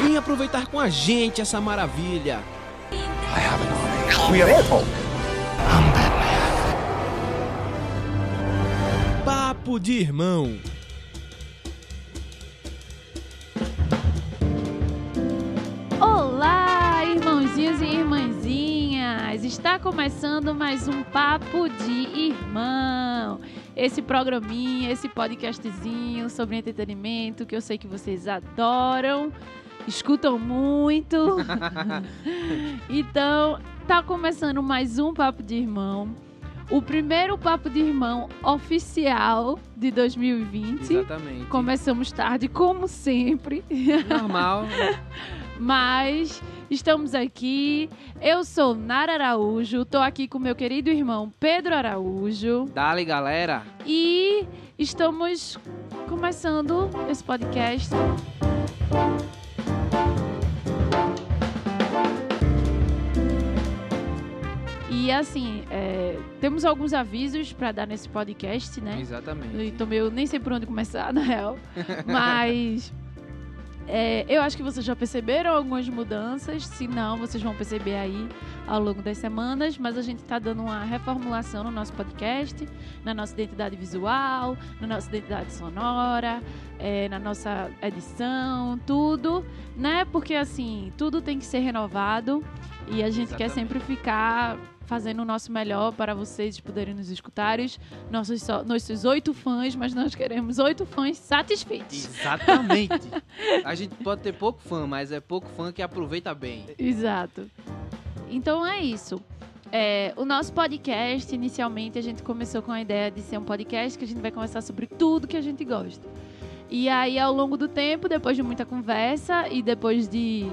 Vem aproveitar com a gente essa maravilha. We are Apple. Papo de irmão. Olá, irmãozinhos e irmãzinhas! Está começando mais um Papo de Irmão. Esse programinha, esse podcastzinho sobre entretenimento que eu sei que vocês adoram, escutam muito. então, tá começando mais um Papo de Irmão. O primeiro Papo de Irmão oficial de 2020. Exatamente. Começamos tarde, como sempre. Normal. Mas estamos aqui. Eu sou Nara Araújo, tô aqui com meu querido irmão Pedro Araújo Dale, galera. e estamos começando esse podcast. E assim, é, temos alguns avisos para dar nesse podcast, né? Exatamente. Então eu nem sei por onde começar, na real. Mas é, eu acho que vocês já perceberam algumas mudanças. Se não, vocês vão perceber aí ao longo das semanas. Mas a gente está dando uma reformulação no nosso podcast, na nossa identidade visual, na nossa identidade sonora, é, na nossa edição, tudo, né? Porque assim, tudo tem que ser renovado e a gente quer Exatamente. sempre ficar fazendo o nosso melhor para vocês poderem nos escutar. Os Nossos, nossos oito fãs, mas nós queremos oito fãs satisfeitos. Exatamente. A gente pode ter pouco fã, mas é pouco fã que aproveita bem. Exato. Então é isso. É, o nosso podcast, inicialmente, a gente começou com a ideia de ser um podcast que a gente vai conversar sobre tudo que a gente gosta. E aí, ao longo do tempo, depois de muita conversa e depois de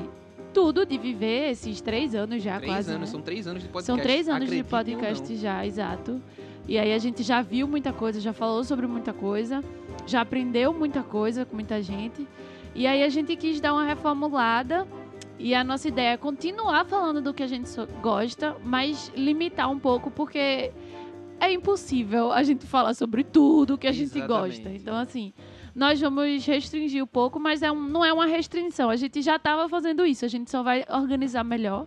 tudo, de viver esses três anos já três quase. anos, né? são três anos de podcast. São três anos de podcast já, exato. E aí a gente já viu muita coisa, já falou sobre muita coisa, já aprendeu muita coisa com muita gente. E aí a gente quis dar uma reformulada. E a nossa ideia é continuar falando do que a gente gosta, mas limitar um pouco, porque é impossível a gente falar sobre tudo que a gente Exatamente. gosta. Então, assim, nós vamos restringir um pouco, mas é um- não é uma restrição. A gente já estava fazendo isso, a gente só vai organizar melhor.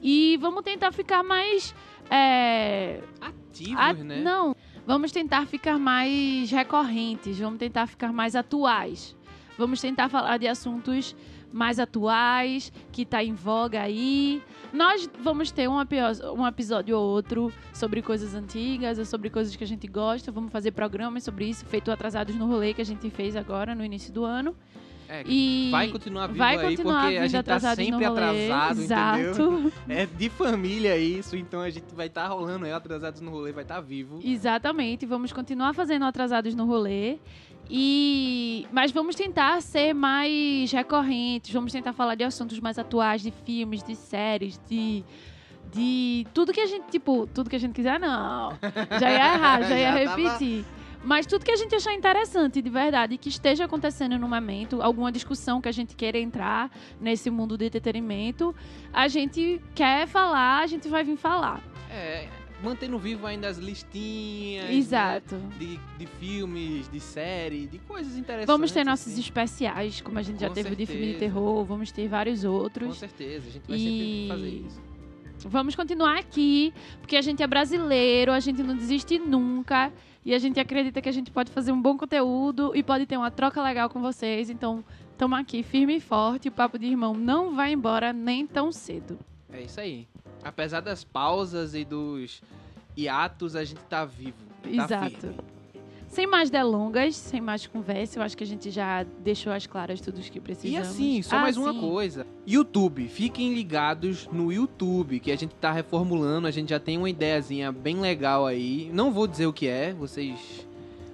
E vamos tentar ficar mais. é, Ativos, a- né? Não, vamos tentar ficar mais recorrentes, vamos tentar ficar mais atuais. Vamos tentar falar de assuntos mais atuais, que tá em voga aí. Nós vamos ter um, um episódio ou outro sobre coisas antigas, ou sobre coisas que a gente gosta. Vamos fazer programas sobre isso, feito Atrasados no Rolê, que a gente fez agora no início do ano. É, E vai continuar vivo vai aí, continuar porque a gente tá sempre atrasado, Exato. entendeu? É de família isso, então a gente vai estar rolando aí, atrasados no rolê, vai estar vivo. Exatamente, vamos continuar fazendo atrasados no rolê. E mas vamos tentar ser mais recorrentes, vamos tentar falar de assuntos mais atuais, de filmes, de séries, de de tudo que a gente, tipo, tudo que a gente quiser não. Já ia errar, já ia Já tava- repetir. Mas tudo que a gente achar interessante, de verdade, que esteja acontecendo no momento, alguma discussão que a gente queira entrar nesse mundo de entretenimento, a gente quer falar, a gente vai vir falar. É, mantendo vivo ainda as listinhas. Exato. né, De, de filmes, de série, de coisas interessantes. Vamos ter nossos assim. especiais, como a gente já Com teve de filme de terror, vamos ter vários Com outros. certeza, a gente vai E- sempre fazer isso. Vamos continuar aqui, porque a gente é brasileiro, a gente não desiste nunca. E a gente acredita que a gente pode fazer um bom conteúdo e pode ter uma troca legal com vocês. Então, estamos aqui firme e forte. O Papo de Irmão não vai embora nem tão cedo. É isso aí. Apesar das pausas e dos hiatos, a gente tá vivo. Tá Exato. firme. Sem mais delongas, sem mais conversa, eu acho que a gente já deixou as claras tudo o que E precisamos. assim, só Ah, mais uma sim. coisa. YouTube, fiquem ligados no YouTube, que a gente tá reformulando, a gente já tem uma ideiazinha bem legal aí. Não vou dizer o que é, vocês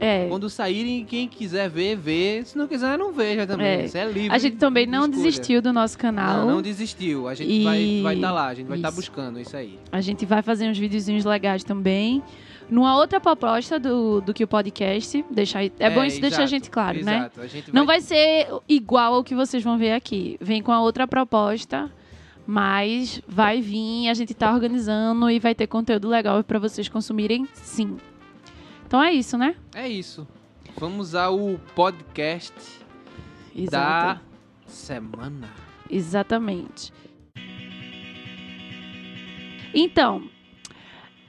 É. Quando saírem, quem quiser ver, vê. Se não quiser, não veja também. É. Isso é livre. A gente também não escolha. desistiu do nosso canal. Não, não desistiu. A gente E- vai estar vai tá lá, a gente vai estar Isso. buscando isso aí. A gente vai fazer uns videozinhos legais também. Numa outra proposta do, do que o podcast. Deixar, é, bom isso deixar a exato, gente claro, né? exato. A gente Não vai ser igual ao que vocês vão ver aqui. Vem com a outra proposta, mas vai vir, a gente tá organizando e vai ter conteúdo legal pra vocês consumirem sim. Então é isso, né? É isso. Vamos ao podcast da semana. Exatamente. Então,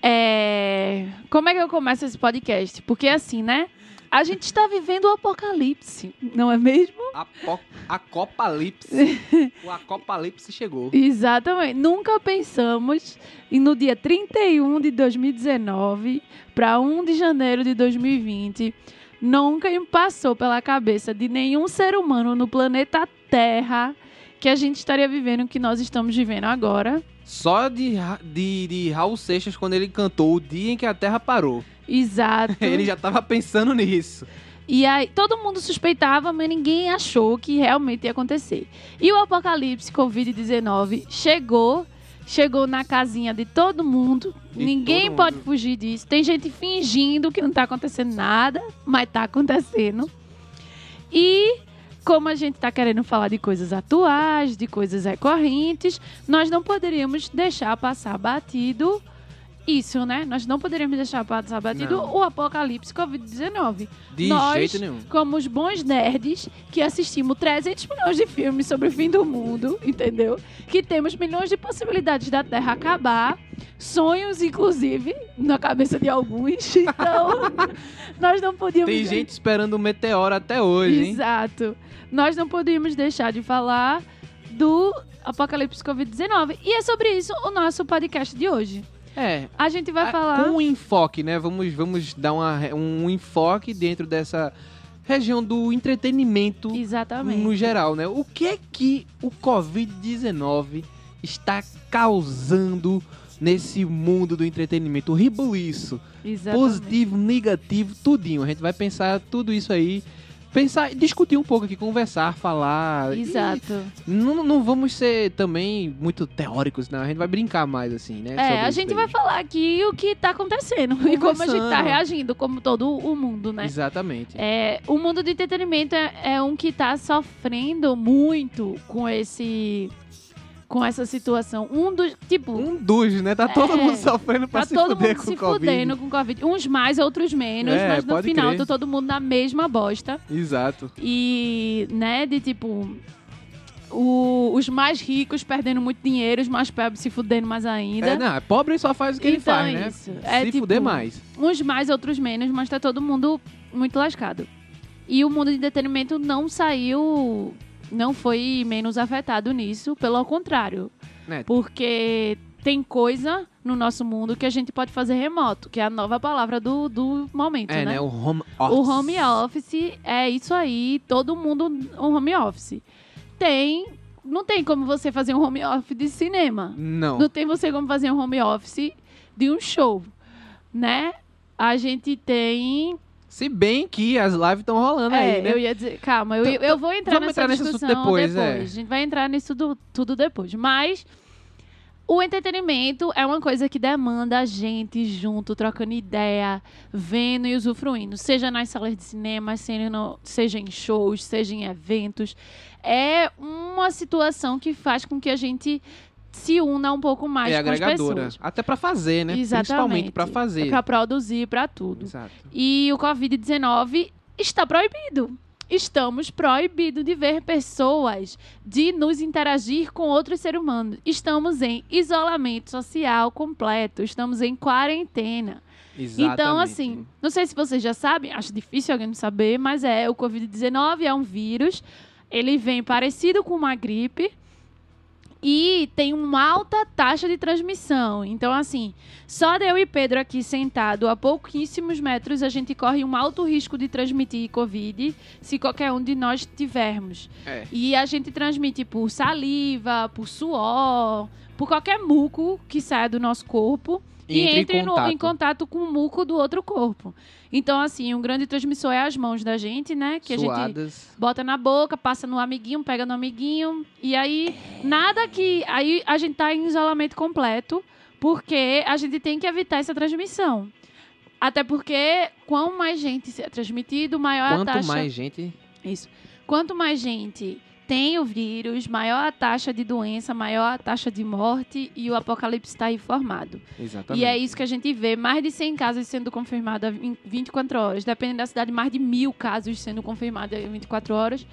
é... como é que eu começo esse podcast? Porque assim, né? A gente está vivendo o apocalipse, não é mesmo? Apo Acopalipse. o Acopalipse chegou. Exatamente. Nunca pensamos em no dia 31 de 2019 para 1 de janeiro de 2020. Nunca passou pela cabeça de nenhum ser humano no planeta Terra que a gente estaria vivendo o que nós estamos vivendo agora. Só de, de, de Raul Seixas, quando ele cantou O Dia em que a Terra Parou. Exato. Ele já tava pensando nisso. E aí, todo mundo suspeitava, mas ninguém achou que realmente ia acontecer. E o apocalipse Covid-19 chegou, chegou na casinha de todo mundo. De ninguém todo pode mundo. fugir disso. Tem gente fingindo que não tá acontecendo nada, mas tá acontecendo. E como a gente tá querendo falar de coisas atuais, de coisas recorrentes, nós não poderíamos deixar passar batido isso, né? Nós não poderíamos deixar passar batido Não. o apocalipse Covid-19 De Nós- jeito nenhum. como os bons nerds que assistimos 300 milhões de filmes sobre o fim do mundo, entendeu? Que temos milhões de possibilidades da Terra acabar, sonhos, inclusive, na cabeça de alguns. Então, nós não podíamos. Tem gente esperando o meteoro até hoje, hein? Exato. Nós não podíamos deixar de falar do Apocalipse Covid-19. E é sobre isso o nosso podcast de hoje. É. A gente vai Ah, falar. Com um enfoque, né? Vamos, vamos dar uma, um enfoque dentro dessa região do entretenimento Exatamente. no geral, né? O que é que o Covid-19 está causando nesse mundo do entretenimento? O ribuliço, Exatamente. positivo, negativo, tudinho. A gente vai pensar tudo isso aí. Pensar, discutir um pouco aqui, conversar, falar. Exato. Não, não vamos ser também muito teóricos, não. A gente vai brincar mais, assim, né? É, a gente vai falar aqui o que tá acontecendo e como a gente tá reagindo, como todo o mundo, né? Exatamente. É, o mundo do entretenimento é, é um que tá sofrendo muito com esse com essa situação. Um dos, tipo, Um dos, né? Tá todo É. mundo sofrendo pra tá se todo fuder mundo com se o Covid. fudendo com Covid. Uns mais, outros menos, É, mas no final crer. tá todo mundo na mesma bosta. Exato. E, né, de tipo. o- os mais ricos perdendo muito dinheiro, os mais pobres se fudendo mais ainda. É, não, pobre só faz o que ele Então faz, é né? isso. É se tipo- fuder mais. Uns mais, outros menos, mas tá todo mundo muito lascado. E o mundo de entretenimento não saiu. Não foi menos afetado nisso, pelo contrário. Né? Porque tem coisa no nosso mundo que a gente pode fazer remoto, que é a nova palavra do, do momento, É, né? né? O home office. O home office é isso aí, todo mundo um home office. Tem. Não tem como você fazer um home office de cinema. Não. Não tem você como fazer um home office de um show, né? A gente tem. Se bem que as lives estão rolando é, aí, né? eu ia dizer. Calma, eu, Então, eu vou entrar vamos nessa entrar nesse assunto discussão depois, é. A gente vai entrar nisso do- tudo depois. Mas. O entretenimento é uma coisa que demanda a gente junto, trocando ideia, vendo e usufruindo. Seja nas salas de cinema, seja, no- seja em shows, seja em eventos. É uma situação que faz com que a gente se una um pouco mais é com as agregadora. pessoas. Até pra fazer, né? Exatamente. Principalmente pra fazer. Pra produzir, pra tudo. Exato. E o Covid-19 está proibido. Estamos proibidos de ver pessoas, de nos interagir com outros seres humanos. Estamos em isolamento social completo, estamos em quarentena. Exatamente. Então, assim, não sei se vocês já sabem, acho difícil alguém não saber, mas é o Covid-19 é um vírus. Ele vem parecido com uma gripe e tem uma alta taxa de transmissão. Então, assim, só eu e Pedro aqui sentado a pouquíssimos metros, a gente corre um alto risco de transmitir Covid se qualquer um de nós tivermos. É. E a gente transmite por saliva, por suor, por qualquer muco que saia do nosso corpo. e Entre em entre no- contato. em contato com o muco do outro corpo. Então, assim, um grande transmissor é as mãos da gente, né? Que a gente Suadas. bota na boca, passa no amiguinho, pega no amiguinho. E aí, nada que. Aí a gente tá em isolamento completo, porque a gente tem que evitar essa transmissão. Até porque, quanto mais gente é transmitido, maior a Quanto taxa. mais gente. Isso. Quanto mais gente tem o vírus, maior a taxa de doença, maior a taxa de morte e o apocalipse está aí formado. Exatamente. E é isso que a gente vê, mais de 100 casos sendo confirmados em 24 horas. Dependendo da cidade, mais de mil casos sendo confirmados em 24 horas.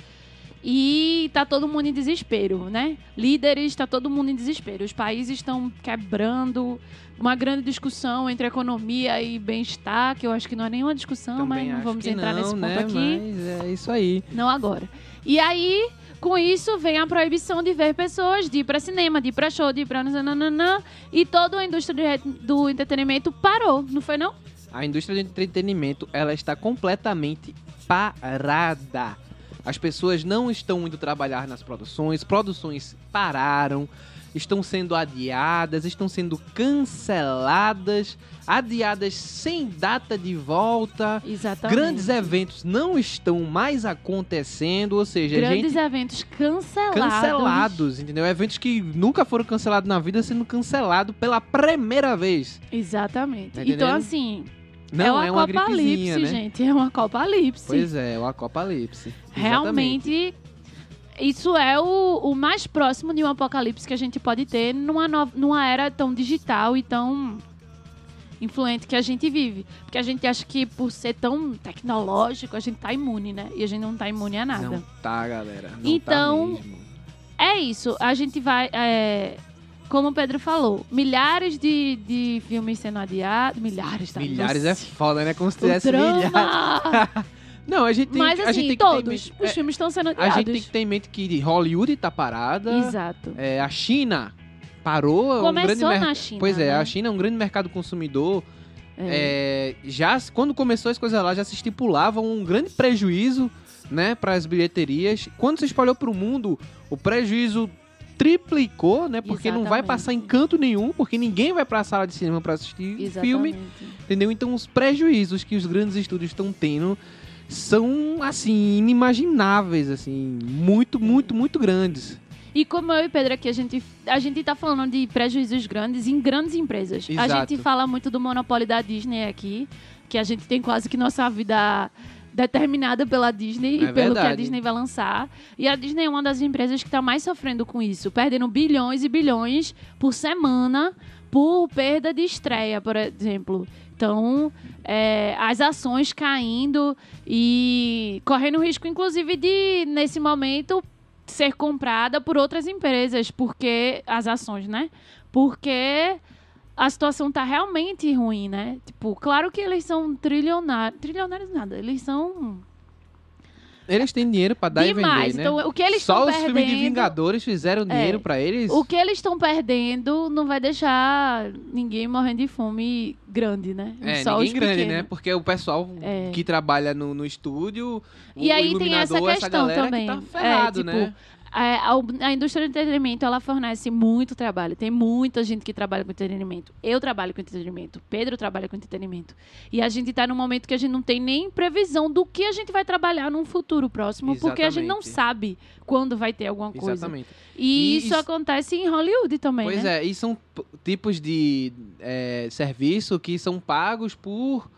E tá todo mundo em desespero, né? Líderes, tá todo mundo em desespero. Os países estão quebrando. Uma grande discussão entre economia e bem-estar, que eu acho que não é nenhuma discussão, Também mas não vamos entrar não, nesse ponto né? aqui. Mas é isso aí. Não agora. E aí, com isso, vem a proibição de ver pessoas, de ir pra cinema, de ir pra show, de ir pra nananana, e toda a indústria do entretenimento parou, não foi não? A indústria do entretenimento, ela está completamente parada. As pessoas não estão indo trabalhar nas produções, produções pararam, estão sendo adiadas, estão sendo canceladas, adiadas sem data de volta. Exatamente. Grandes eventos não estão mais acontecendo, ou seja, Grandes gente eventos cancelados. cancelados, entendeu? Eventos que nunca foram cancelados na vida sendo cancelados pela primeira vez. Exatamente. Tá então, assim, Não é uma é uma gripezinha, né? gente. É uma apocalipse. Pois é, o apocalipse. Exatamente. Realmente, isso é o, o mais próximo de um apocalipse que a gente pode ter numa, numa era tão digital e tão influente que a gente vive. Porque a gente acha que por ser tão tecnológico, a gente tá imune, né? E a gente não tá imune a nada. Não tá, galera. Não Então, tá. É isso. A gente vai. é, como o Pedro falou, milhares de, de filmes sendo adiados. Milhares, tá? Milhares é foda, né? Como se tivesse milhares. Não, a gente tem, Mas a assim, gente tem que ter em todos mente- os é, filmes estão sendo A adiados. gente tem que ter em mente que Hollywood tá parada. Exato. É, a China parou. é um grande Começou na China. Pois é, né? a China é um grande mercado consumidor. É. É, já quando começou as coisas lá já se estipulava um grande prejuízo, né, para as bilheterias. Quando se espalhou para o mundo, o prejuízo triplicou, né? Porque não vai Exatamente. passar em canto nenhum, porque ninguém vai para a sala de cinema para assistir filme, Exatamente. entendeu? Então os prejuízos que os grandes estúdios estão tendo são assim inimagináveis, assim, muito, muito, muito grandes. E como eu e Pedro aqui, a gente, a gente tá falando de prejuízos grandes em grandes empresas. A Exato. gente fala muito do monopólio da Disney aqui, que a gente tem quase que nossa vida determinada pela Disney É e pelo que a verdade. Disney vai lançar. E a Disney é uma das empresas que está mais sofrendo com isso, perdendo bilhões e bilhões por semana por perda de estreia, por exemplo. Então, é, as ações caindo e correndo risco, inclusive, de, nesse momento, ser comprada por outras empresas, porque as ações, né? Porque a situação tá realmente ruim, né? Tipo, claro que eles são trilionários, trilionários nada, eles são Eles têm dinheiro para dar demais. e vender, né? Então, o que eles Só os filmes de perdendo, Vingadores fizeram dinheiro É. pra eles. o que eles estão perdendo não vai deixar ninguém morrendo de fome grande, né? É, Só ninguém grande, pequenos. né? Porque o pessoal É. que trabalha no, no estúdio, E aí tem essa questão galera também. que tá É, ferrado, tipo, né? A, a- a indústria do entretenimento, ela fornece muito trabalho. Tem muita gente que trabalha com entretenimento. Eu trabalho com entretenimento. Pedro trabalha com entretenimento. E a gente tá num momento que a gente não tem nem previsão do que a gente vai trabalhar num futuro próximo, porque a gente não Exatamente. sabe quando vai ter alguma coisa. Exatamente. E, E isso, isso- acontece em Hollywood também, Pois né? é, e são tipos de é, serviço que são pagos por,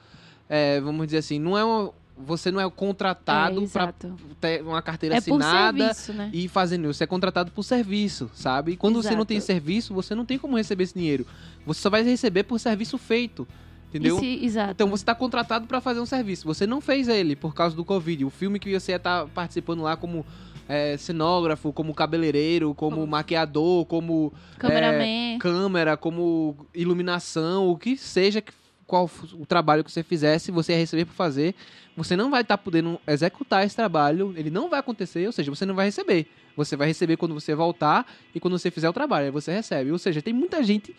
é, vamos dizer assim, não é uma- você não é contratado É, para exato. ter uma carteira É assinada serviço, né? e fazendo isso. Você é contratado por serviço, sabe? Quando você não Exato. tem serviço, você não tem como receber esse dinheiro. Você só vai receber por serviço feito, entendeu? Exato. Então você está contratado para fazer um serviço. Você não fez ele por causa do Covid. O filme que você está participando lá como é, cenógrafo, como cabeleireiro, como Como- maquiador, como Cameraman. câmera, como iluminação, o que seja que qual o trabalho que você fizesse, você ia receber por fazer. Você não vai estar podendo executar esse trabalho, ele não vai acontecer, ou seja, você não vai receber. Você vai receber quando você voltar e quando você fizer o trabalho, aí você recebe. Ou seja, tem muita gente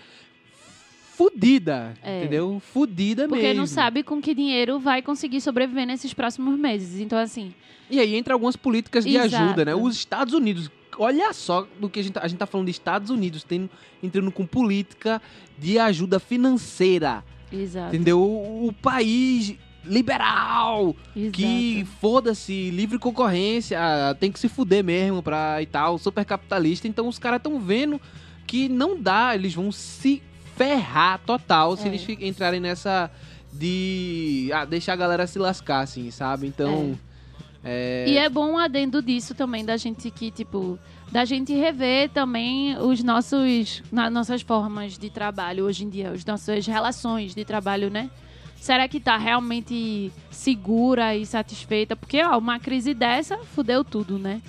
fudida, É. entendeu? Fudida Porque mesmo. não sabe com que dinheiro vai conseguir sobreviver nesses próximos meses. Então, assim, E aí entra algumas políticas de Exato. ajuda, né? Os Estados Unidos, olha só do que a gente, tá- a gente tá falando de Estados Unidos, tendo, entrando com política de ajuda financeira. Exato. Entendeu? O, o país liberal, exato. que foda-se, livre concorrência, tem que se fuder mesmo pra e tal, super capitalista. Então os caras estão vendo que não dá, eles vão se ferrar total se É. eles fi- entrarem nessa de ah, deixar a galera se lascar, assim, sabe? Então. É. E é bom um adendo disso também, da gente que, tipo, da gente rever também os nossos, nossas formas de trabalho hoje em dia, as nossas relações de trabalho, né? Será que tá realmente segura e satisfeita? Porque, ó, uma crise dessa fudeu tudo, né?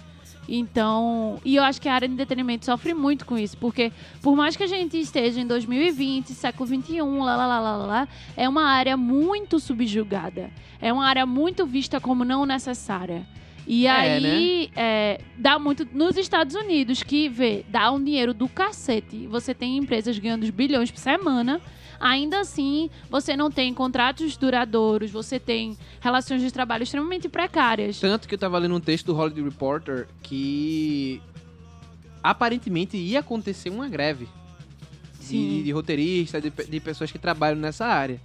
Então, e eu acho que a área de entretenimento sofre muito com isso, porque por mais que a gente esteja em 2020, século 21, lá, lá, lá, lá, lá, lá, é uma área muito subjugada. É uma área muito vista como não necessária. E É, aí, é, dá muito. Nos Estados Unidos, que vê, dá um dinheiro do cacete. Você tem empresas ganhando bilhões por semana. Ainda assim, você não tem contratos duradouros, você tem relações de trabalho extremamente precárias. Tanto que eu tava lendo um texto do Hollywood Reporter que aparentemente ia acontecer uma greve de, Sim. de roteiristas, de, de pessoas que trabalham nessa área.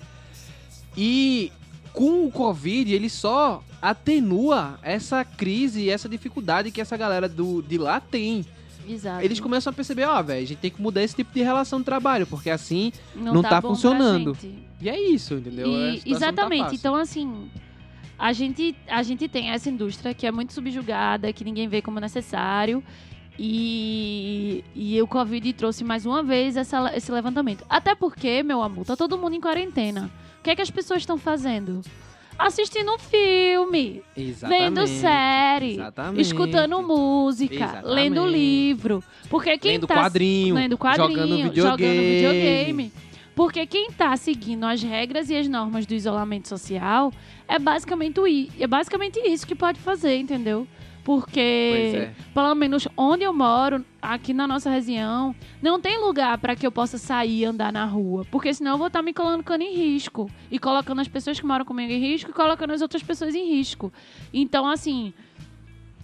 E com o Covid, ele só atenua essa crise e essa dificuldade que essa galera do, de lá tem. Exato. Eles começam a perceber, ó, velho, a gente tem que mudar esse tipo de relação de trabalho, porque assim. não tá bom pra funcionando. E é isso, entendeu? E- não tá exatamente. fácil. então, assim, a gente, a gente tem essa indústria que é muito subjugada, que ninguém vê como necessário. E, e o Covid trouxe mais uma vez essa, esse levantamento. Até porque, meu amor, tá todo mundo em quarentena. O que é que as pessoas estão fazendo? Assistindo um filme, vendo Exatamente, série, exatamente. escutando música, Exatamente. lendo livro. Porque quem lendo tá quadrinho, lendo quadrinho, jogando videogame. jogando videogame. Porque quem tá seguindo as regras e as normas do isolamento social é basicamente, o i- é basicamente isso que pode fazer, entendeu? Porque, é. pelo menos onde eu moro, aqui na nossa região, não tem lugar para que eu possa sair e andar na rua. Porque senão eu vou estar me colocando em risco. E colocando as pessoas que moram comigo em risco e colocando as outras pessoas em risco. Então, assim,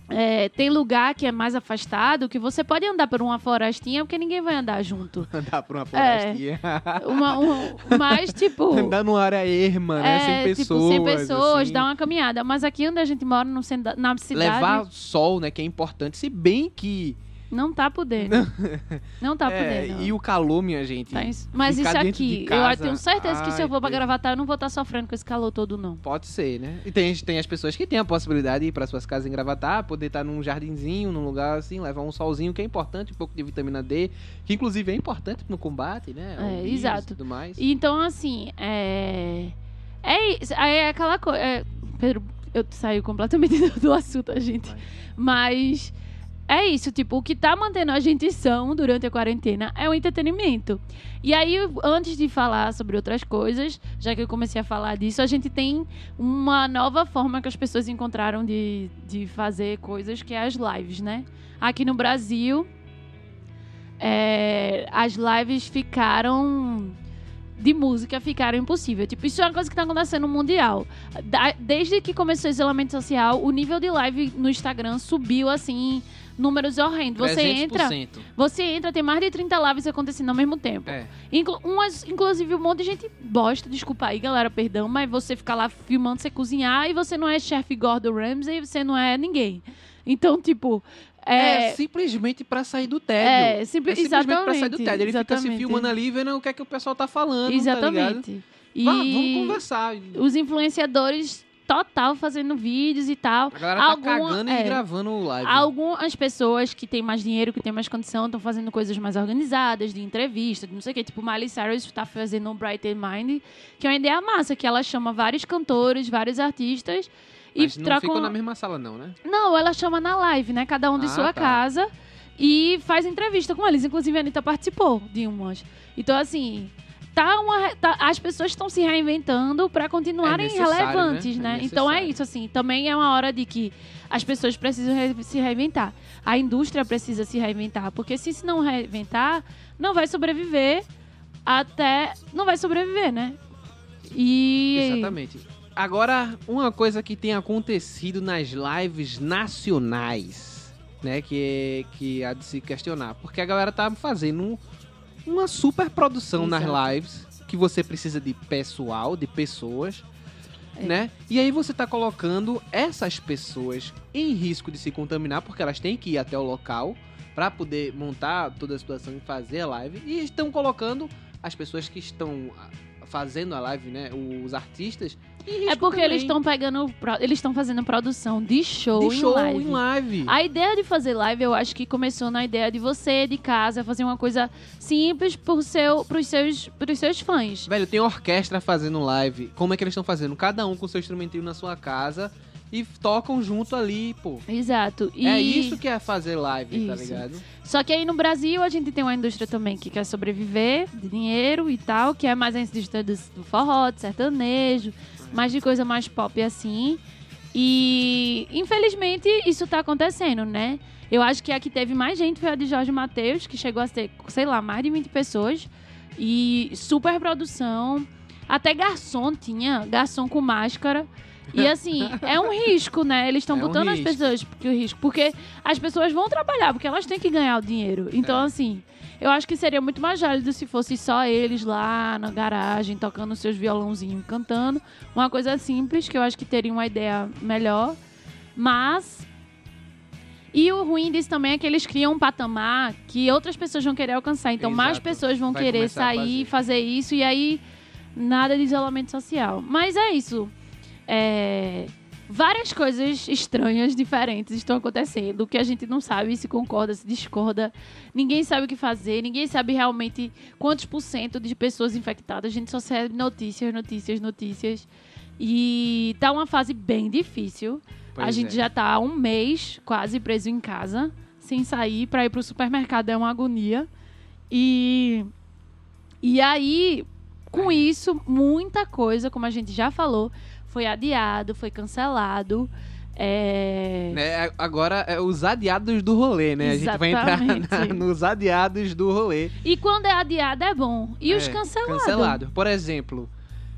é, tem lugar que é mais afastado que você pode andar por uma florestinha porque ninguém vai andar junto. Andar por uma É. florestinha. Uma, um, mas, tipo. Andar numa área erma, né? É, sem pessoas. tipo, sem pessoas, assim. dar uma caminhada. Mas aqui onde a gente mora, no centro na cidade, Levar sol, né? Que é importante. Se bem que. Não tá podendo. Não tá é, podendo. e o calor, minha gente. Tá isso- Mas isso aqui, eu casa, tenho certeza que se eu ai, for pra Deus. gravatar, eu não vou estar sofrendo com esse calor todo, não. Pode ser, né? E tem, tem as pessoas que têm a possibilidade de ir para suas casas engravatar, poder estar num jardinzinho, num lugar assim, levar um solzinho, que é importante, um pouco de vitamina D, que inclusive é importante no combate, né? ao É, vírus exato. E tudo mais. Então, assim, é. É isso. aí É aquela coisa. Pedro, eu saí completamente do, assunto, a gente. Vai. Mas. É isso, tipo, o que tá mantendo a gente são durante a quarentena é o entretenimento. E aí, antes de falar sobre outras coisas, já que eu comecei a falar disso, a gente tem uma nova forma que as pessoas encontraram de, de fazer coisas, que é as lives, né? Aqui no Brasil, é, as lives ficaram de música ficaram impossível. Tipo, isso é uma coisa que tá acontecendo no mundial. Da- desde que começou o isolamento social, o nível de live no Instagram subiu assim, números horrendos. Você entra, 300%. você entra, tem mais de 30 lives acontecendo ao mesmo tempo. É. Inclu umas, inclusive, um monte de gente bosta, desculpa aí, galera, perdão, mas você fica lá filmando você cozinhar e você não é chefe Gordon Ramsay, você não é ninguém. Então, tipo, É, é, simplesmente pra sair do tédio. é, simpli- É simplesmente pra sair do exatamente, tédio. Ele fica se exatamente. filmando ali, vendo o que é que o pessoal tá falando, tá? Exatamente. e Vá, vamos conversar. os influenciadores total fazendo vídeos e tal. A galera tá Alguma- cagando é. e gravando o live. Algumas pessoas que têm mais dinheiro, que têm mais condição, estão fazendo coisas mais organizadas, de entrevista, de não sei o quê. Tipo, Miley Cyrus está fazendo um Bright Mind, que é uma ideia massa, que ela chama vários cantores, vários artistas Mas e não trocam... ficam na mesma sala, não, né? Não, ela chama na live, né? Cada um de Ah, sua tá. casa. E faz entrevista com eles. Inclusive, a Anitta participou de umas. Então, assim, tá uma, tá- as pessoas estão se reinventando para continuarem É necessário, relevantes, né? né? É então é isso, assim. Também é uma hora de que as pessoas precisam re- se reinventar. A indústria precisa se reinventar. Porque se se não reinventar, não vai sobreviver até. Não vai sobreviver, né? E. Exatamente. Agora, uma coisa que tem acontecido nas lives nacionais. né? Que, que há de se questionar. Porque a galera tá fazendo uma super produção nas Exato. lives, que você precisa de pessoal, de pessoas, É. né? E aí você tá colocando essas pessoas em risco de se contaminar, porque elas têm que ir até o local para poder montar toda a situação e fazer a live. E estão colocando as pessoas que estão fazendo a live, né? Os artistas. Em É porque eles também. estão pegando. pro- Eles estão fazendo produção de show, de em show live. em live. A ideia de fazer live, eu acho que começou na ideia de você, de casa, fazer uma coisa simples por seu, pros, seus, pros seus fãs. Velho, tem orquestra fazendo live. Como é que eles estão fazendo? Cada um com seu instrumentinho na sua casa e tocam junto ali, pô. Exato. E... É isso que é fazer live, tá Isso. ligado? Só que aí no Brasil a gente tem uma indústria também que quer sobreviver de dinheiro e tal, que é mais a indústria do, do forró, de sertanejo, mais de coisa mais pop assim. E infelizmente isso tá acontecendo, né? Eu acho que a que teve mais gente foi a de Jorge Matheus, que chegou a ser, sei lá, mais de 20 pessoas. E super produção. Até garçom tinha, garçom com máscara. E assim, é um risco, né? Eles estão É um botando as risco. pessoas porque o risco, porque as pessoas vão trabalhar, porque elas têm que ganhar o dinheiro. Então, É. assim, eu acho que seria muito mais válido se fosse só eles lá na garagem, tocando seus violãozinhos, cantando. Uma coisa simples, que eu acho que teria uma ideia melhor. Mas. E o ruim disso também é que eles criam um patamar que outras pessoas vão querer alcançar. Então, mais Exato. pessoas vão Vai querer sair e fazer. fazer isso, e aí nada de isolamento social. Mas é isso. É, Várias coisas estranhas, diferentes estão acontecendo, que a gente não sabe se concorda, se discorda. Ninguém sabe o que fazer, ninguém sabe realmente quantos por cento de pessoas infectadas. A gente só recebe notícias, notícias, notícias. E tá uma fase bem difícil. a Pois gente é. já tá há um mês quase preso em casa, sem sair. Pra ir pro supermercado é uma agonia. E, e aí, com isso, muita coisa, como a gente já falou, foi adiado, foi cancelado. É... Né, agora é os adiados do rolê, né? A gente vai entrar na- Exatamente. nos adiados do rolê. E quando é adiado é bom. E os É, cancelados? Cancelado. Por exemplo,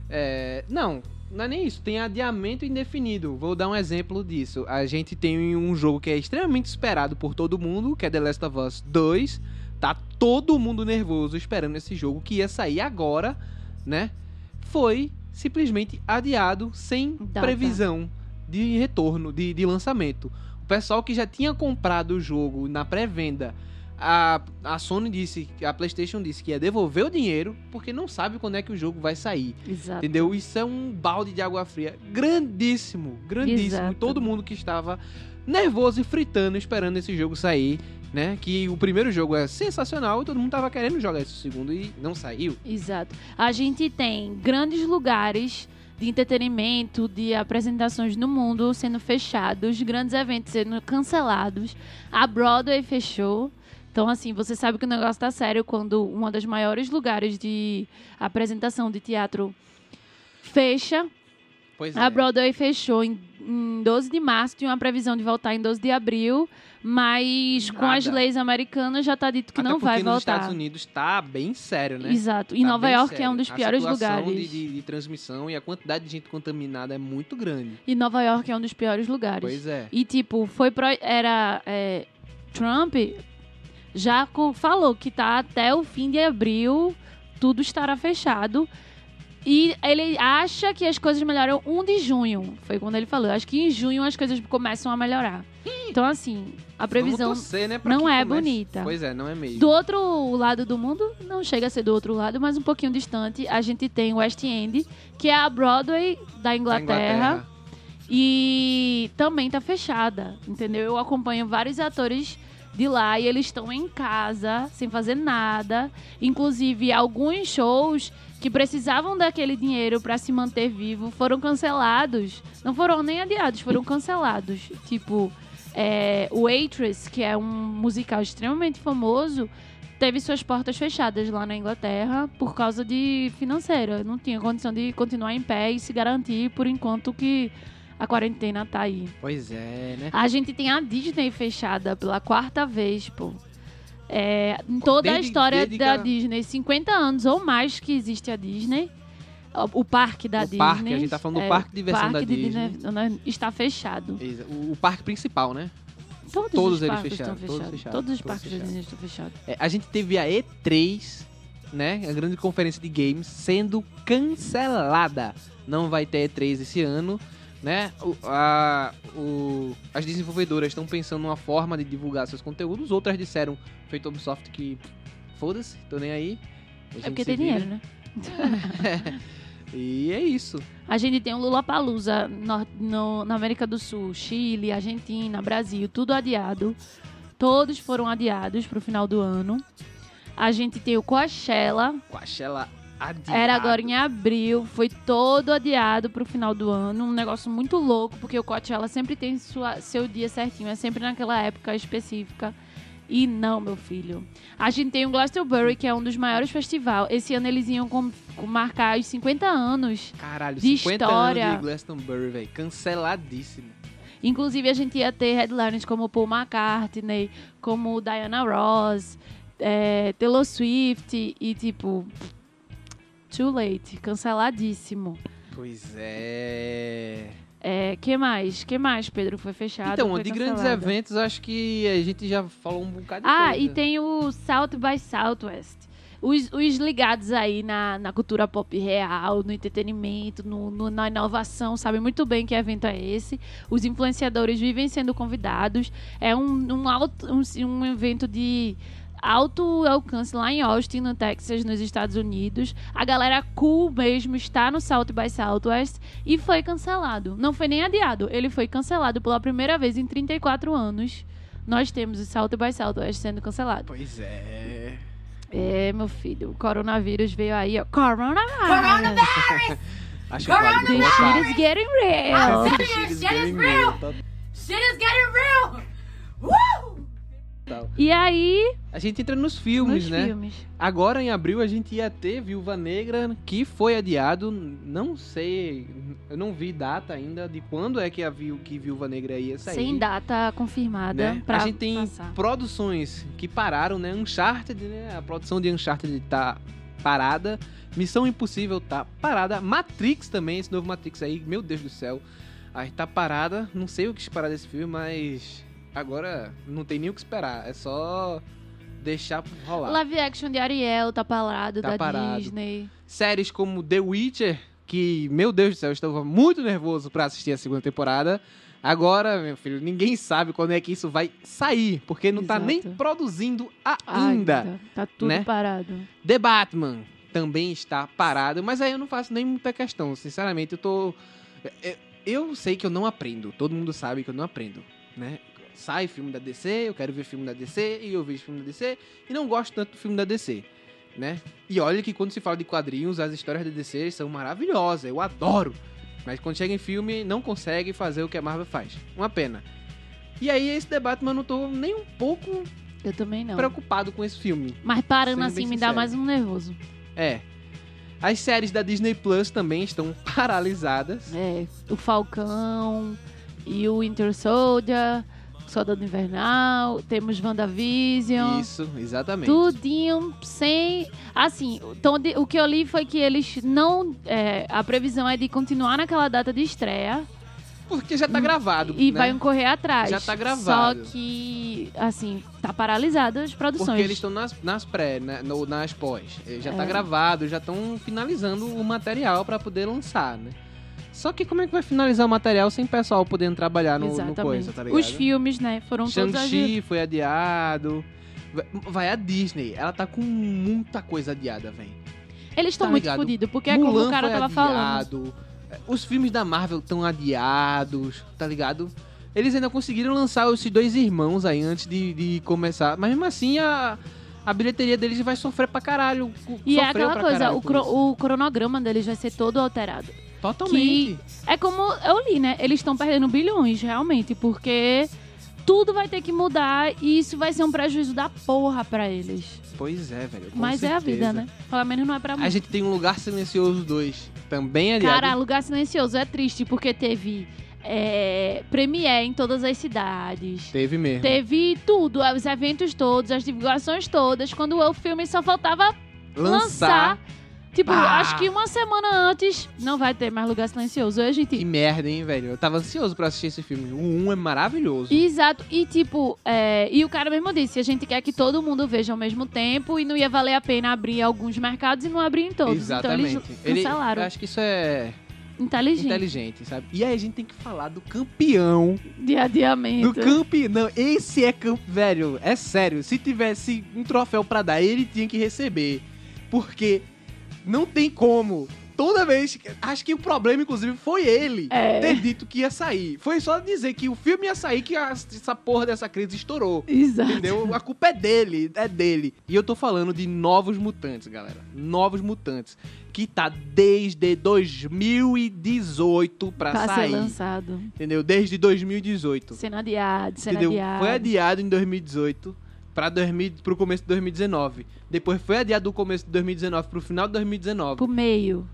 é, não, não é nem isso. Tem adiamento indefinido. Vou dar um exemplo disso. A gente tem um jogo que é extremamente esperado por todo mundo, que é The Last of Us 2. Tá todo mundo nervoso esperando esse jogo que ia sair agora, né? Foi simplesmente adiado sem Data. previsão de retorno, de, de lançamento. O pessoal que já tinha comprado o jogo na pré-venda a, a Sony disse, a PlayStation disse que ia devolver o dinheiro porque não sabe quando é que o jogo vai sair. Exato. Entendeu? Isso é um balde de água fria grandíssimo, grandíssimo. Exato. Todo mundo que estava nervoso e fritando esperando esse jogo sair, né? Que o primeiro jogo é sensacional e todo mundo tava querendo jogar esse segundo e não saiu. Exato. A gente tem grandes lugares de entretenimento, de apresentações no mundo sendo fechados, grandes eventos sendo cancelados. A Broadway fechou. Então, assim, você sabe que o negócio tá sério quando uma das maiores lugares de apresentação de teatro fecha. Pois A Broadway fechou em, em 12 de março, tinha uma previsão de voltar em 12 de abril, mas com as Nada. leis americanas já tá dito que Até não vai porque nos voltar. Estados Unidos tá bem sério, né? Exato. E Tá Nova bem York é sério. um dos A piores situação lugares. De, de, de transmissão e a quantidade de gente contaminada é muito grande. E Nova York é um dos piores lugares. Pois é. E tipo, foi pro... era é, Trump já falou que tá até o fim de abril tudo estará fechado. E ele acha que as coisas melhoram 1 de junho. Foi quando ele falou. Acho que em junho as coisas começam a melhorar. Então, assim, a previsão torcer, né, não é comece. bonita. Pois é, não é mesmo. Do outro lado do mundo, não chega a ser do outro lado, mas um pouquinho distante, a gente tem o West End, que é a Broadway da Da Inglaterra, e também tá fechada, entendeu? Eu acompanho vários atores de lá e eles estão em casa, sem fazer nada. Inclusive, alguns shows que precisavam daquele dinheiro para se manter vivo foram cancelados. Não foram nem adiados, foram cancelados. Tipo, é, o Waitress, que é um musical extremamente famoso, teve suas portas fechadas lá na Inglaterra por causa de financeira. Não tinha condição de continuar em pé e se garantir por enquanto que a quarentena tá aí. Pois é, né? A gente tem a Disney fechada pela quarta vez, pô. É, em toda a Desde- história desde que da a- Disney, 50 anos ou mais que existe a Disney. O, parque da O Disney. parque, a gente tá falando do é, parque de diversão parque da de Disney. né, está fechado. O, o parque principal, né? Todos, Todos os eles parques fecharam, estão todos fechados. Todos os todos parques da fecharam. Disney estão fechados. É, a gente teve a E3, né? A grande conferência de games sendo cancelada. Não vai ter E3 esse ano, né? O- a- o- as desenvolvedoras estão pensando numa forma de divulgar seus conteúdos. Outras disseram, feito Ubisoft, que foda-se, tô nem aí. É porque tem vira. dinheiro, né? E é isso. A gente tem o no, no, na América do Sul, Chile, Argentina, Brasil, tudo adiado. Todos foram adiados pro final do ano. A gente tem o Coachella, Coachella adiado. era agora em abril, foi todo adiado pro final do ano. Um negócio muito louco, porque o Coachella sempre tem sua, seu dia certinho, é sempre naquela época específica. E não, meu filho. A gente tem o Glastonbury, que é um dos maiores festivais. Esse ano eles iam com- com marcar os 50 anos. Caralho, de 50 história. anos de Glastonbury, velho. Canceladíssimo. Inclusive, a gente ia ter headliners como Paul McCartney, como Diana Ross, é, Taylor Swift e, tipo, too late, canceladíssimo. Pois é. É, que mais? Que mais, Pedro? Foi fechado? Então, foi de grandes cancelado? eventos, acho que a gente já falou um bocado de Ah, coisa. e tem o South by Southwest. Os, os ligados aí na, na cultura pop real, no entretenimento, no, no- na inovação, sabem muito bem que evento é esse. Os influenciadores vivem sendo convidados. É um, um, alto, um, um evento de alto alcance lá em Austin, no Texas, nos Estados Unidos. A galera cool mesmo está no South by Southwest e foi cancelado. Não foi nem adiado, ele foi cancelado pela primeira vez em 34 anos. Nós temos o South by Southwest sendo cancelado. Pois é. É, meu filho, o coronavírus veio aí, ó. Coronavírus! Acho que vale The shit is getting real. The shit is getting real. Shit is getting real! Woo! E aí, A gente entra nos filmes, nos né? filmes. Agora em abril a gente ia ter Viúva Negra, que foi adiado. Não sei, eu não vi data ainda de quando é que a viu que Viúva Negra ia sair. Sem data confirmada né? a gente tem passar. produções que pararam, né? Uncharted, né? A produção de Uncharted tá parada. Missão Impossível tá parada. Matrix também, esse novo Matrix aí, meu Deus do céu. Aí tá parada. Não sei o que esperar desse filme, mas agora não tem nem o que esperar. É só deixar rolar. Live action de Ariel tá parado Tá da parado. Disney. Séries como The Witcher, que, meu Deus do céu, eu estava muito nervoso pra assistir a segunda temporada. Agora, meu filho, ninguém sabe quando é que isso vai sair, porque não tá nem Exato. produzindo ainda. Ainda. Tá tudo né? parado. The Batman também está parado, mas aí eu não faço nem muita questão. Sinceramente, eu tô. eu- Eu sei que eu não aprendo, todo mundo sabe que eu não aprendo, né? Sai filme da DC, eu quero ver filme da DC, e eu vejo filme da DC, e não gosto tanto do filme da DC, né? E olha que quando se fala de quadrinhos, as histórias da DC são maravilhosas, eu adoro. Mas quando chega em filme, não consegue fazer o que a Marvel faz. Uma pena. E aí, esse debate, eu não tô nem um pouco Eu também não. preocupado com esse filme. Mas parando assim me dá mais um nervoso. É. As séries da Disney Plus também estão paralisadas. É, o Falcão e o Winter Soldier, Soldado Invernal, temos WandaVision. Isso, exatamente. Tudinho sem. Assim, então, de- o que eu li foi que eles não. é, a previsão é de continuar naquela data de estreia Porque já tá gravado. e né? vai correr atrás. Já tá gravado. Só que, assim, tá paralisada as produções. Porque eles estão nas, nas pré, né, no- nas pós. Eh, Já tá É. gravado, já estão finalizando o material pra poder lançar, né? Só que como é que vai finalizar o material sem o pessoal podendo trabalhar no, no coisa, tá ligado? Os filmes, né, foram todos adiados. Shang-Chi foi adiado. Vai- a Disney, ela tá com muita coisa adiada, velho. Eles estão Tá muito fodidos, porque é como Mulan o cara foi tava falando. adiado. Os filmes da Marvel estão adiados, tá ligado? Eles ainda conseguiram lançar esses dois irmãos aí antes de, de começar. Mas mesmo assim, a, a bilheteria deles vai sofrer pra caralho. E é aquela coisa, o, cro- isso. o cronograma deles vai ser todo alterado. Totalmente. É como eu li, né? Eles estão perdendo bilhões, realmente, porque tudo vai ter que mudar e isso vai ser um prejuízo da porra pra eles. Pois é, velho. com Mas é a vida, certeza. né? Pelo menos não é pra A muito. gente tem um Lugar Silencioso 2 também adiado. Cara, Lugar Silencioso é triste porque teve é, premiere em todas as cidades. Teve mesmo. Teve tudo, os eventos todos, as divulgações todas. Quando o filme só faltava lançar. Lançar. Tipo, Pá! acho que uma semana antes não vai ter mais Lugar Silencioso. Aí a gente Que merda, hein, velho? Eu tava ansioso pra assistir esse filme. O 1 é maravilhoso. Exato. E tipo, é, e o cara mesmo disse, a gente quer que todo mundo veja ao mesmo tempo e não ia valer a pena abrir alguns mercados e não abrir em todos. Exatamente. Então eles cancelaram. eu acho que isso é Inteligente. inteligente, sabe? E aí a gente tem que falar do campeão. De adiamento. Do campeão. Não, esse é campeão. Velho, é sério. Se tivesse um troféu pra dar, ele tinha que receber. Porque não tem como. Toda vez. Acho que o problema, inclusive, foi ele É. ter dito que ia sair. Foi só dizer que o filme ia sair que a- essa porra dessa crise estourou. Exato. Entendeu? A culpa é dele, é dele. E eu tô falando de Novos Mutantes, galera. Novos Mutantes. Que tá desde 2018 pra, Pra ser sair. lançado. Entendeu? Desde 2018. Sendo adiado, sendo adiado. Foi adiado em 2018 2000, pro começo de 2019. Depois foi adiado do começo de 2019 pro final de 2019. Pro meio.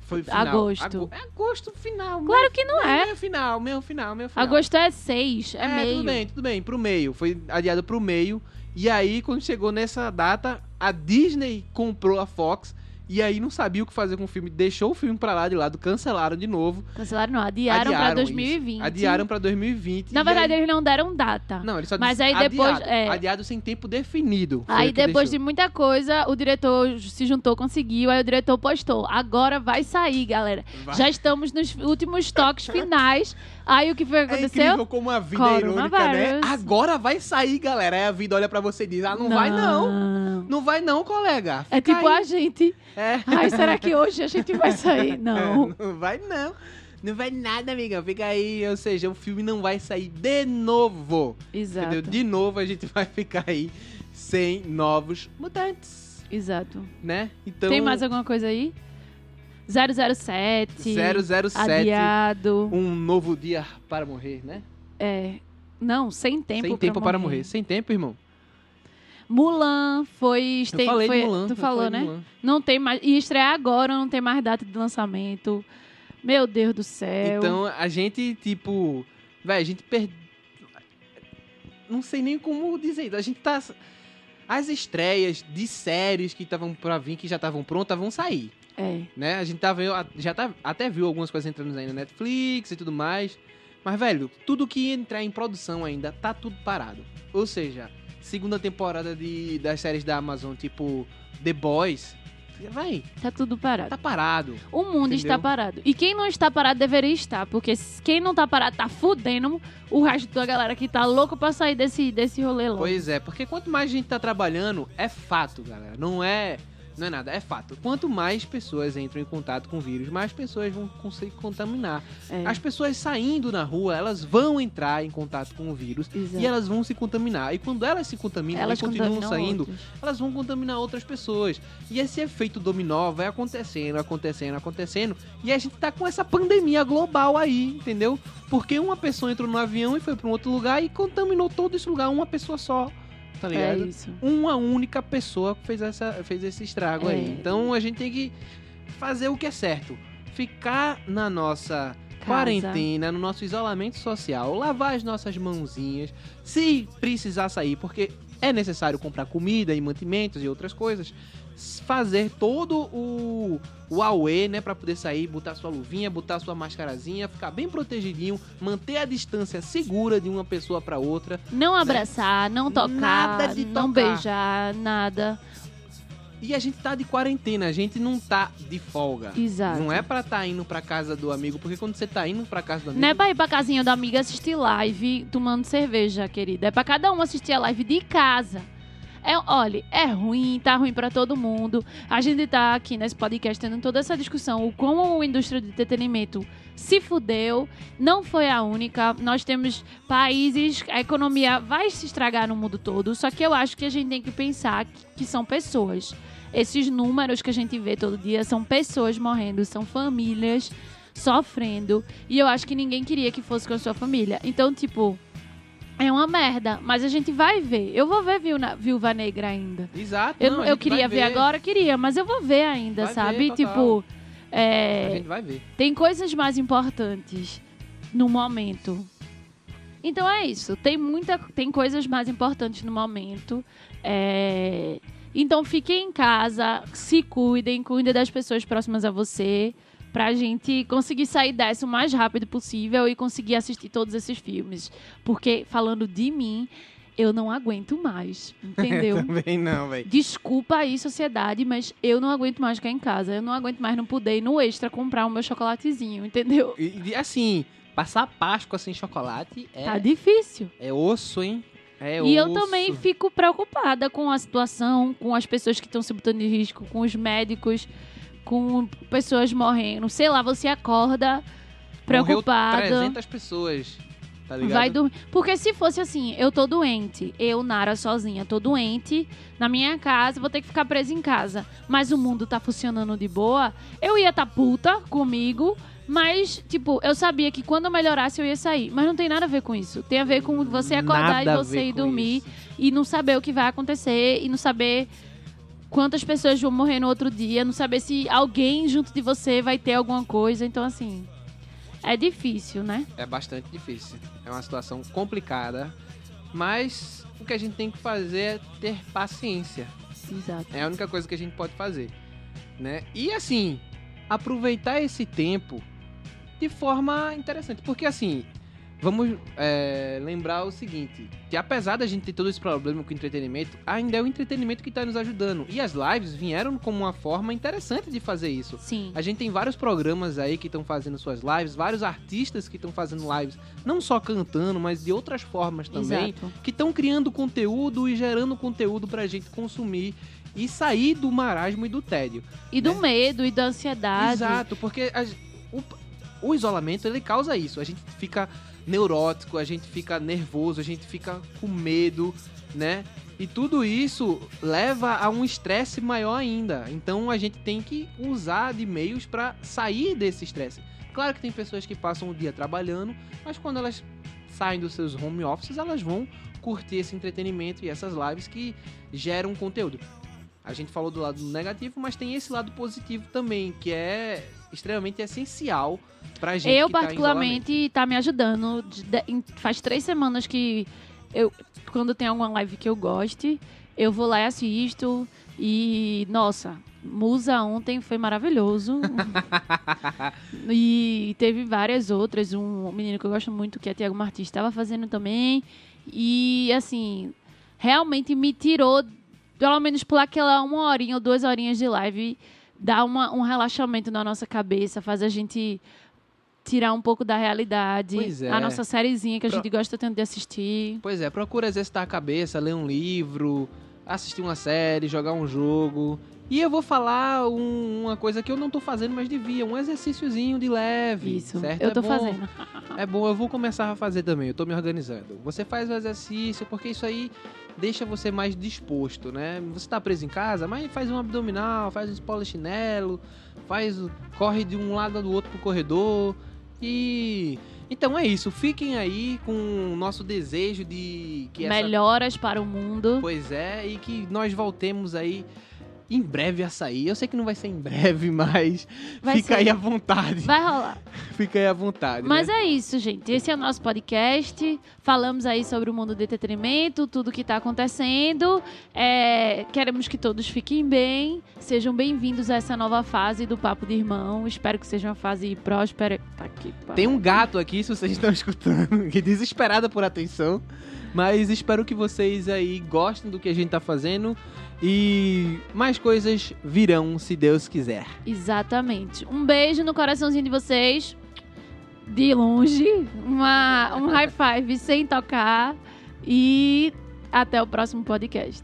Foi final. agosto. Ago- é agosto final. Claro que não é. Meio final, meio final, meio final. Agosto é 6, é, É, meio. tudo bem, tudo bem, pro meio. Foi adiado pro meio. E aí, quando chegou nessa data, a Disney comprou a Fox. E aí não sabia o que fazer com o filme. Deixou o filme pra lá de lado, cancelaram de novo. Cancelaram não, adiaram, pra isso. 2020. Adiaram pra 2020. Na verdade, aí... eles não deram data. Não, ele só Mas aí depois- Adiado, é. adiado sem tempo definido. Aí depois de deixou. muita coisa, o diretor se juntou, conseguiu, aí o diretor postou. Agora vai sair, galera. Vai. Já estamos nos últimos toques finais. Aí o que foi que É aconteceu? incrível como a vida é irônica, né? Agora vai sair, galera. Aí a vida olha pra você e diz, ah, não, vai não. Não vai não, colega. É Fica tipo aí. a gente. É. Ai, será que hoje a gente vai sair? Não. É, não vai não. Não vai nada, amiga. Fica aí. Ou seja, o filme não vai sair de novo. Exato. Entendeu? De novo a gente vai ficar aí sem novos mutantes, Exato. né? Então, Tem mais alguma coisa aí? 007. 007, Adiado. um novo dia para morrer, né? É. Não, sem tempo. sem tempo para morrer. Sem tempo, irmão. Mulan foi. Eu tem- falei foi- de Mulan. Tu falou, né? Mulan. Não tem mais. E estrear agora, não tem mais data de lançamento. Meu Deus do céu. Então, a gente, tipo... Véi, a gente perde... Não sei nem como dizer. A gente tá... As estreias de séries que estavam pra vir, que já estavam prontas, vão sair. É. né? A gente tá vendo, já tá, até viu algumas coisas entrando aí na Netflix e tudo mais. Mas, velho, tudo que entrar em produção ainda tá tudo parado. Ou seja, segunda temporada de, das séries da Amazon, tipo The Boys, vai, Tá tudo parado. tá parado. O mundo Entendeu? está parado. E quem não está parado deveria estar. Porque quem não tá parado tá fudendo o resto da galera que tá louco pra sair desse, desse rolê logo. Pois é, porque quanto mais gente tá trabalhando, é fato, galera. Não é. Não é nada, é fato. Quanto mais pessoas entram em contato com o vírus, mais pessoas vão conseguir contaminar. É, As pessoas saindo na rua, elas vão entrar em contato com o vírus exato. e elas vão se contaminar. E quando elas se contaminam Elas e continuam saindo, outros. elas vão contaminar outras pessoas. E esse efeito dominó vai acontecendo, acontecendo, acontecendo. E a gente tá com essa pandemia global aí, entendeu? Porque uma pessoa entrou no avião e foi para um outro lugar e contaminou todo esse lugar, uma pessoa só. Tá É ligado? isso. uma única pessoa fez, essa, fez esse estrago É. aí. Então a gente tem que fazer o que é certo. Ficar na nossa quarentena, no nosso isolamento social, lavar as nossas mãozinhas, se precisar sair, porque é necessário comprar comida e mantimentos e outras coisas, fazer todo o, o auê, né, para poder sair, botar sua luvinha, botar sua mascarazinha, ficar bem protegidinho, manter a distância segura de uma pessoa para outra. Não abraçar, não tocar, Nada de não tocar. beijar, nada. E a gente tá de quarentena, a gente não tá de folga. Exato. Não é pra tá indo pra casa do amigo, porque quando você tá indo pra casa do amigo, Não é pra ir pra casinha da amiga assistir live tomando cerveja, querida. É pra cada um assistir a live de casa. É, olha, é ruim, tá ruim pra todo mundo. A gente tá aqui nesse podcast tendo toda essa discussão, o como a indústria de entretenimento se fudeu, não foi a única. Nós temos países, a economia vai se estragar no mundo todo, só que eu acho que a gente tem que pensar que, que são pessoas. Esses números que a gente vê todo dia são pessoas morrendo, são famílias sofrendo. E eu acho que ninguém queria que fosse com a sua família. Então, tipo, é uma merda. Mas a gente vai ver. Eu vou ver Viúva, Viúva Negra ainda. Exato. Eu, não, a eu queria vai ver agora, queria, mas eu vou ver ainda, Vai sabe? ver, tipo, A é, gente vai ver. tem coisas mais importantes no momento. Então é isso. Tem muita, tem coisas mais importantes no momento. É, Então fiquem em casa, se cuidem, cuidem das pessoas próximas a você, pra gente conseguir sair dessa o mais rápido possível e conseguir assistir todos esses filmes. Porque, falando de mim, eu não aguento mais, entendeu? Também não, velho. Desculpa aí, sociedade, mas eu não aguento mais ficar em casa. Eu não aguento mais não poder ir no extra comprar o meu chocolatezinho, entendeu? E, assim, passar Páscoa sem chocolate é, Tá difícil. é osso, hein? É E eu osso. também fico preocupada com a situação, com as pessoas que estão se botando em risco, com os médicos, com pessoas morrendo. Sei lá, você acorda Morreu preocupada. 300 pessoas, tá ligado? Vai dormir. Porque se fosse assim, eu tô doente, eu, Nara, sozinha, tô doente, na minha casa, vou ter que ficar presa em casa. Mas o mundo tá funcionando de boa, eu ia tá puta comigo. Mas, tipo, eu sabia que quando eu melhorasse eu ia sair. Mas não tem nada a ver com isso. Tem a ver com você acordar Nada e você ir dormir isso. e não saber o que vai acontecer e não saber quantas pessoas vão morrer no outro dia, não saber se alguém junto de você vai ter alguma coisa. Então, assim, é difícil, né? É bastante difícil. É uma situação complicada. Mas o que a gente tem que fazer é ter paciência. Exato. É a única coisa que a gente pode fazer, né? E assim, aproveitar esse tempo de forma interessante, porque assim, vamos é, lembrar o seguinte, que apesar da gente ter todo esse problema com o entretenimento, ainda é o entretenimento que está nos ajudando. E as lives vieram como uma forma interessante de fazer isso. Sim. A gente tem vários programas aí que estão fazendo suas lives, vários artistas que estão fazendo lives, não só cantando, mas de outras formas também Exato. que estão criando conteúdo e gerando conteúdo pra gente consumir e sair do marasmo e do tédio. E do né? medo e da ansiedade. Exato, porque a- o, o isolamento ele causa isso. A gente fica neurótico, a gente fica nervoso, a gente fica com medo, né? E tudo isso leva a um estresse maior ainda. Então a gente tem que usar de meios pra sair desse estresse. Claro que tem pessoas que passam o dia trabalhando, mas quando elas saem dos seus home offices, elas vão curtir esse entretenimento e essas lives que geram conteúdo. A gente falou do lado negativo, mas tem esse lado positivo também, que é extremamente essencial pra gente. Eu, tá particularmente, tá me ajudando. Faz três semanas que eu, quando tem alguma live que eu goste, eu vou lá e assisto. E, nossa, Musa ontem foi maravilhoso. e teve várias outras. Um menino que eu gosto muito, que é Tiago Martins, estava fazendo também. E, assim, realmente me tirou, pelo menos por aquela uma horinha ou duas horinhas de live, dá uma, um relaxamento na nossa cabeça, faz a gente tirar um pouco da realidade. Pois é. A nossa sériezinha que a Pro- gente gosta tanto de assistir. Pois é, procura exercitar a cabeça, ler um livro, assistir uma série, jogar um jogo. E eu vou falar um- uma coisa que eu não tô fazendo, mas devia, um exercíciozinho de leve. Isso, certo? eu É tô bom. fazendo. É bom, eu vou começar a fazer também, eu tô me organizando. Você faz o exercício, porque isso aí deixa você mais disposto, né? Você tá preso em casa, mas faz um abdominal, faz um polichinelo, faz, corre de um lado do outro pro corredor. E então é isso, fiquem aí com o nosso desejo de que essa Melhoras para o mundo. Pois é, e que nós voltemos aí em breve a sair. Eu sei que não vai ser em breve, mas Vai fica ser. aí à vontade. Vai rolar. Fica aí à vontade. Mas né? é isso, gente. Esse é o nosso podcast. Falamos aí sobre o mundo do entretenimento, tudo que tá acontecendo. É, queremos que todos fiquem bem. Sejam bem-vindos a essa nova fase do Papo de Irmão. Espero que seja uma fase próspera. Tá aqui. Tem um gato aqui, se vocês estão escutando, que desesperada por atenção. Mas espero que vocês aí gostem do que a gente tá fazendo. E mais coisas virão, se Deus quiser. Exatamente. Um beijo no coraçãozinho de vocês. De longe. Uma, um high five sem tocar. E até o próximo podcast.